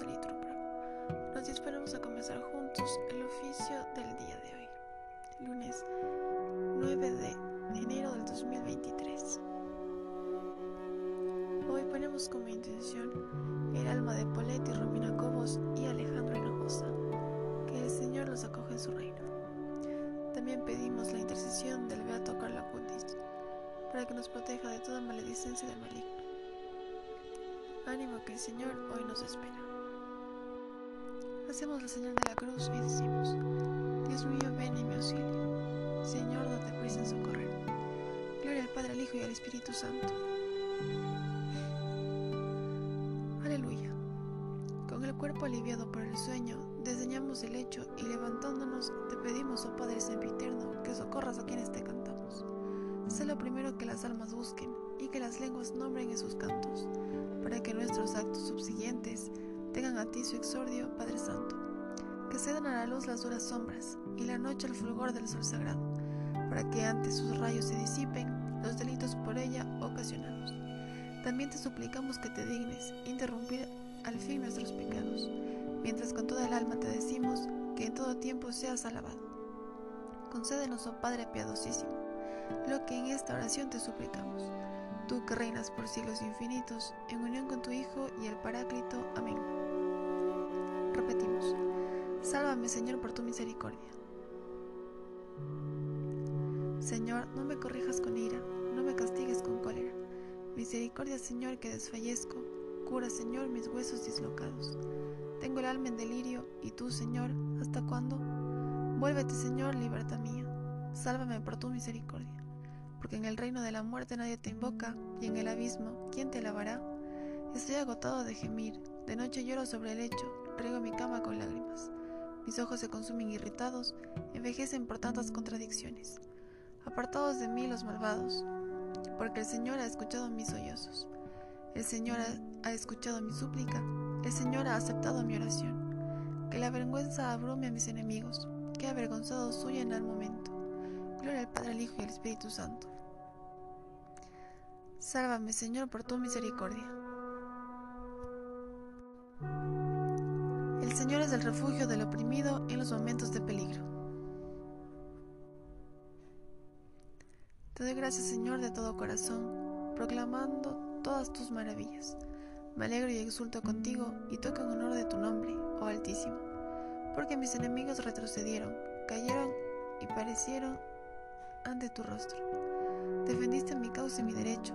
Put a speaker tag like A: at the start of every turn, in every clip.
A: De litúrgico. Nos disponemos a comenzar juntos el oficio del día de hoy, lunes 9 de enero del 2023. Hoy ponemos como intención el alma de Poletti, Romina Cobos y Alejandro Hinojosa, que el Señor los acoge en su reino. También pedimos la intercesión del Beato Carlo Acutis para que nos proteja de toda maledicencia del maligno. Ánimo que el Señor hoy nos espera. Hacemos la señal de la cruz y decimos, Dios mío, ven y me auxilio. Señor, date prisa en socorrer. Gloria al Padre, al Hijo y al Espíritu Santo. Aleluya. Con el cuerpo aliviado por el sueño, desdeñamos el hecho y levantándonos te pedimos, oh Padre sempiterno, que socorras a quienes te cantamos. Sé lo primero que las almas busquen y que las lenguas nombren en sus cantos, para que nuestros actos subsiguientes tengan a ti su exordio, Padre Santo. Que cedan a la luz las duras sombras y la noche el fulgor del sol sagrado, para que antes sus rayos se disipen los delitos por ella ocasionados. También te suplicamos que te dignes interrumpir al fin nuestros pecados, mientras con toda el alma te decimos que en todo tiempo seas alabado. Concédenos, oh Padre piadosísimo, lo que en esta oración te suplicamos. Tú que reinas por siglos infinitos, en unión con tu Hijo y el Paráclito. Amén. Repetimos. Sálvame, Señor, por tu misericordia. Señor, no me corrijas con ira, no me castigues con cólera. Misericordia, Señor, que desfallezco. Cura, Señor, mis huesos dislocados. Tengo el alma en delirio, y tú, Señor, ¿hasta cuándo? Vuélvete, Señor, libertad mía. Sálvame por tu misericordia. Porque en el reino de la muerte nadie te invoca, y en el abismo, ¿quién te lavará? Estoy agotado de gemir, de noche lloro sobre el lecho, riego mi cama con lágrimas. Mis ojos se consumen irritados, envejecen por tantas contradicciones. Apartados de mí los malvados, porque el Señor ha escuchado mis sollozos. El Señor ha, escuchado mi súplica, el Señor ha aceptado mi oración. Que la vergüenza abrume a mis enemigos, que avergonzados huyan al momento. Gloria al Padre, al Hijo y al Espíritu Santo. Sálvame, Señor, por tu misericordia. El Señor es el refugio del oprimido en los momentos de peligro. Te doy gracias, Señor, de todo corazón, proclamando todas tus maravillas. Me alegro y exulto contigo y toco en honor de tu nombre, oh Altísimo, porque mis enemigos retrocedieron, cayeron y parecieron ante tu rostro. Defendiste mi causa y mi derecho,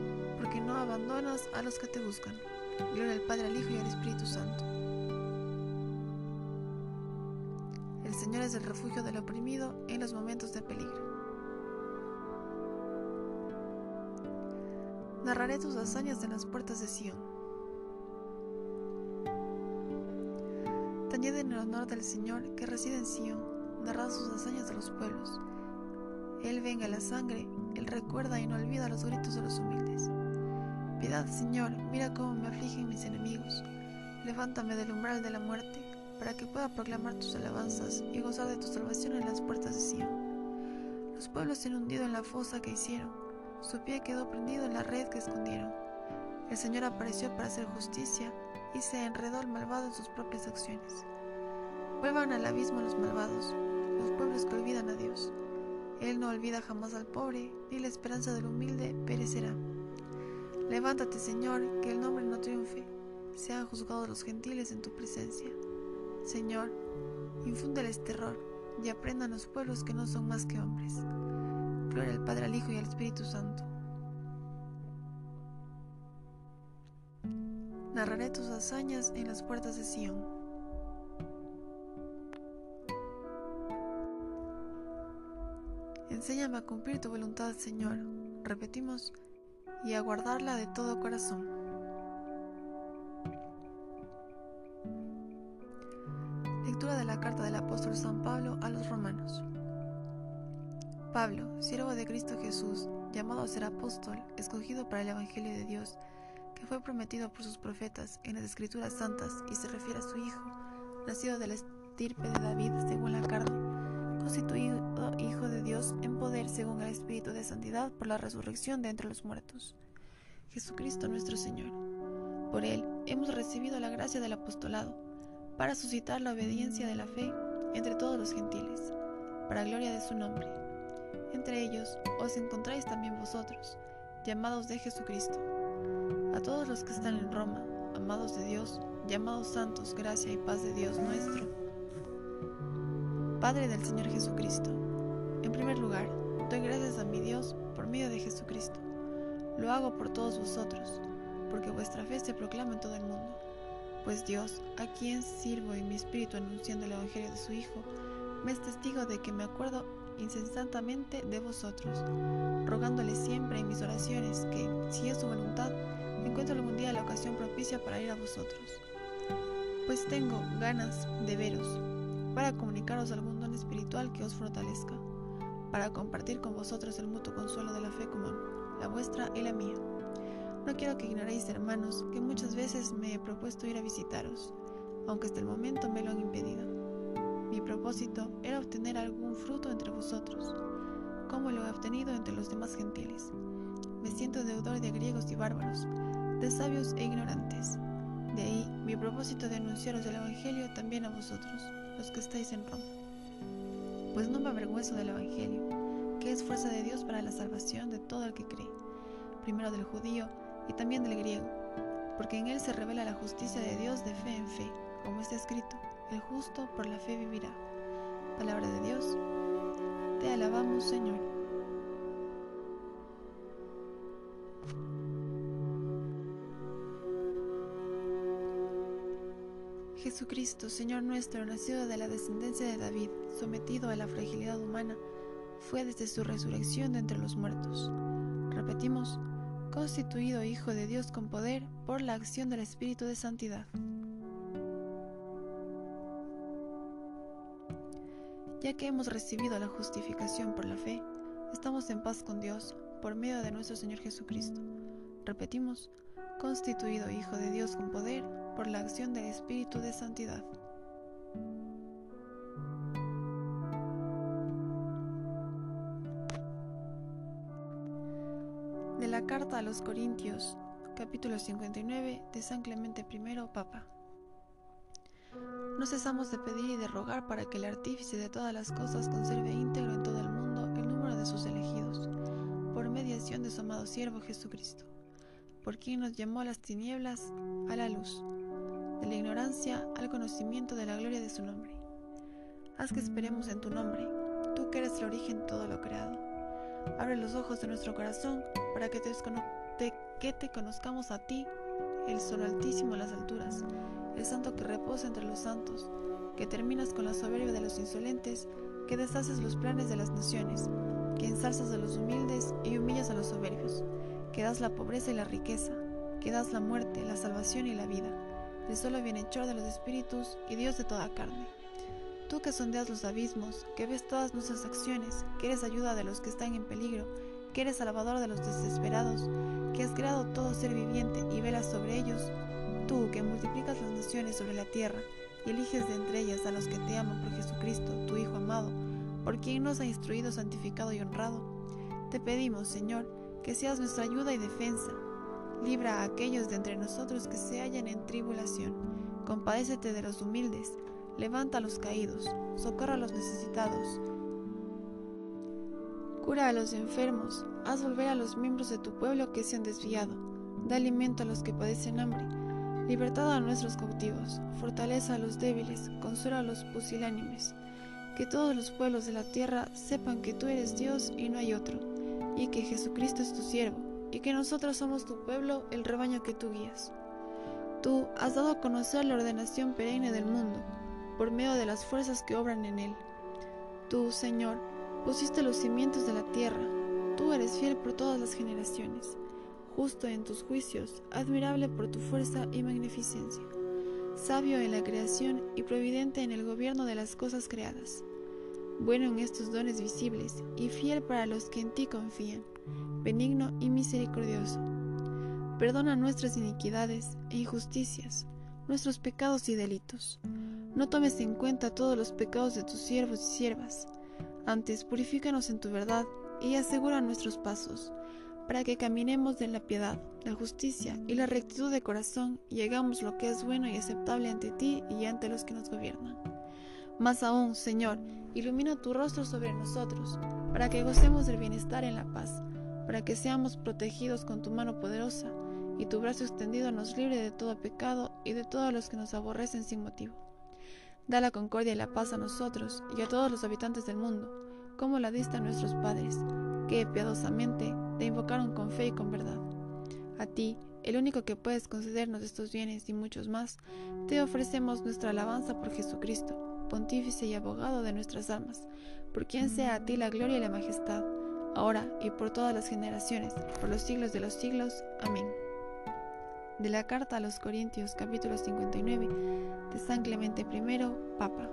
A: porque no abandonas a los que te buscan. Gloria al Padre, al Hijo y al Espíritu Santo. El Señor es el refugio del oprimido en los momentos de peligro. Narraré tus hazañas en las puertas de Sion. Tañed en el honor del Señor que reside en Sion, narrad sus hazañas de los pueblos. Él venga la sangre, Él recuerda y no olvida los gritos de los humildes. Piedad, Señor, mira cómo me afligen mis enemigos. Levántame del umbral de la muerte, para que pueda proclamar tus alabanzas y gozar de tu salvación en las puertas de Sion. Los pueblos se han hundido en la fosa que hicieron, su pie quedó prendido en la red que escondieron. El Señor apareció para hacer justicia y se enredó el malvado en sus propias acciones. Vuelvan al abismo los malvados, los pueblos que olvidan a Dios. Él no olvida jamás al pobre, ni la esperanza del humilde perecerá. Levántate, Señor, que el nombre no triunfe. Sean juzgados los gentiles en tu presencia. Señor, infúndeles terror y aprendan los pueblos que no son más que hombres. Gloria al Padre, al Hijo y al Espíritu Santo. Narraré tus hazañas en las puertas de Sion. Enséñame a cumplir tu voluntad, Señor. Repetimos, y a guardarla de todo corazón. Lectura de la carta del apóstol San Pablo a los romanos. Pablo, siervo de Cristo Jesús, llamado a ser apóstol, escogido para el Evangelio de Dios, que fue prometido por sus profetas en las Escrituras Santas y se refiere a su Hijo, nacido de la estirpe de David según la carne, constituido Hijo de Dios en poder según el Espíritu de Santidad por la resurrección de entre los muertos. Jesucristo nuestro Señor. Por Él hemos recibido la gracia del apostolado, para suscitar la obediencia de la fe entre todos los gentiles, para gloria de su nombre. Entre ellos os encontráis también vosotros, llamados de Jesucristo. A todos los que están en Roma, amados de Dios, llamados santos, gracia y paz de Dios nuestro. Padre del Señor Jesucristo. En primer lugar, doy gracias a mi Dios por medio de Jesucristo. Lo hago por todos vosotros porque vuestra fe se proclama en todo el mundo. Pues Dios, a quien sirvo en mi espíritu anunciando el Evangelio de su Hijo, me es testigo de que me acuerdo incesantemente de vosotros, rogándole siempre en mis oraciones que, si es su voluntad, encuentre algún día la ocasión propicia para ir a vosotros. Pues tengo ganas de veros, para comunicaros algún don espiritual que os fortalezca, para compartir con vosotros el mutuo consuelo de la fe común, la vuestra y la mía no quiero que ignoréis, hermanos, que muchas veces me he propuesto ir a visitaros, aunque hasta el momento me lo han impedido. Mi propósito era obtener algún fruto entre vosotros, como lo he obtenido entre los demás gentiles. Me siento deudor de griegos y bárbaros, de sabios e ignorantes. De ahí mi propósito de anunciaros el Evangelio también a vosotros, los que estáis en Roma. Pues no me avergüenzo del Evangelio, que es fuerza de Dios para la salvación de todo el que cree, primero del judío, y también del griego, porque en él se revela la justicia de Dios de fe en fe, como está escrito, el justo por la fe vivirá. Palabra de Dios, te alabamos Señor. Jesucristo, Señor nuestro, nacido de la descendencia de David, sometido a la fragilidad humana, fue desde su resurrección de entre los muertos. Repetimos, constituido Hijo de Dios con poder por la acción del Espíritu de Santidad. Ya que hemos recibido la justificación por la fe, estamos en paz con Dios por medio de nuestro Señor Jesucristo. Repetimos, constituido Hijo de Dios con poder por la acción del Espíritu de Santidad. De la carta a los Corintios, capítulo 59 de San Clemente I, Papa. No cesamos de pedir y de rogar para que el artífice de todas las cosas conserve íntegro en todo el mundo el número de sus elegidos, por mediación de su amado siervo Jesucristo, por quien nos llamó a las tinieblas a la luz, la ignorancia al conocimiento de la gloria de su nombre. Haz que esperemos en tu nombre, tú que eres el origen de todo lo creado Abre los ojos de nuestro corazón para que te, que te conozcamos a ti, el solo altísimo en las alturas, el santo que reposa entre los santos, que terminas con la soberbia de los insolentes, que deshaces los planes de las naciones, que ensalzas a los humildes y humillas a los soberbios, que das la pobreza y la riqueza, que das la muerte, la salvación y la vida, solo bienhechor de los espíritus y Dios de toda carne Tú que sondeas los abismos, que ves todas nuestras acciones, que eres ayuda de los que están en peligro, que eres salvador de los desesperados, que has creado todo ser viviente y velas sobre ellos, tú que multiplicas las naciones sobre la tierra y eliges de entre ellas a los que te aman por Jesucristo, tu Hijo amado, por quien nos ha instruido, santificado y honrado, te pedimos, Señor, que seas nuestra ayuda y defensa. Libra a aquellos de entre nosotros que se hallan en tribulación. Compadécete de los humildes. Levanta a los caídos, socorra a los necesitados, cura a los enfermos, haz volver a los miembros de tu pueblo que se han desviado, da alimento a los que padecen hambre, libertad a nuestros cautivos, fortaleza a los débiles, consuela a los pusilánimes. Que todos los pueblos de la tierra sepan que tú eres Dios y no hay otro, y que Jesucristo es tu siervo, y que nosotros somos tu pueblo, el rebaño que tú guías. Tú has dado a conocer la ordenación perenne del mundo por medio de las fuerzas que obran en él. Tú, Señor, pusiste los cimientos de la tierra, tú eres fiel por todas las generaciones, justo en tus juicios, admirable por tu fuerza y magnificencia. sabio en la creación y providente en el gobierno de las cosas creadas, bueno en estos dones visibles y fiel para los que en ti confían, benigno y misericordioso. Perdona nuestras iniquidades e injusticias, nuestros pecados y delitos. No tomes en cuenta todos los pecados de tus siervos y siervas. Antes, purifícanos en tu verdad y asegura nuestros pasos para que caminemos en la piedad, la justicia y la rectitud de corazón y hagamos lo que es bueno y aceptable ante ti y ante los que nos gobiernan. Más aún, Señor, ilumina tu rostro sobre nosotros, para que gocemos del bienestar en la paz, para que seamos protegidos con tu mano poderosa y tu brazo extendido nos libre de todo pecado y de todos los que nos aborrecen sin motivo. Da la concordia y la paz a nosotros y a todos los habitantes del mundo, como la diste a nuestros padres, que piadosamente te invocaron con fe y con verdad. A ti, el único que puedes concedernos estos bienes y muchos más, te ofrecemos nuestra alabanza por Jesucristo, pontífice y abogado de nuestras almas, por quien sea a ti la gloria y la majestad, ahora y por todas las generaciones, por los siglos de los siglos. Amén. De la carta a los Corintios capítulo 59 de San Clemente I, Papa.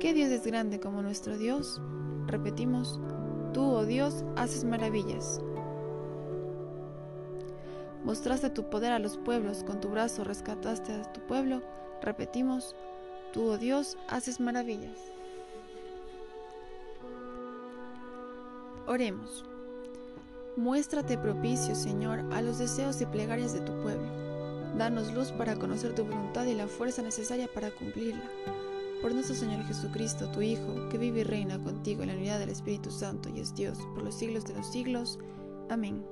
A: ¿Qué Dios es grande como nuestro Dios? Repetimos, tú, oh Dios, haces maravillas. Mostraste tu poder a los pueblos, con tu brazo rescataste a tu pueblo. Repetimos, tú, oh Dios, haces maravillas. Oremos. Muéstrate propicio, Señor, a los deseos y plegarias de tu pueblo. Danos luz para conocer tu voluntad y la fuerza necesaria para cumplirla por nuestro Señor Jesucristo, tu Hijo, que vive y reina contigo en la unidad del Espíritu Santo y es Dios por los siglos de los siglos. Amén.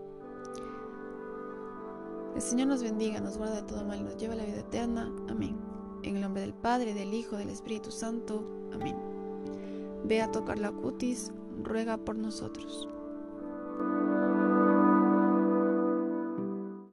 A: El Señor nos bendiga, nos guarda de todo mal y nos lleva a la vida eterna. Amén. En el nombre del Padre, del Hijo, del Espíritu Santo. Amén. Ve a tocar la cutis, ruega por nosotros.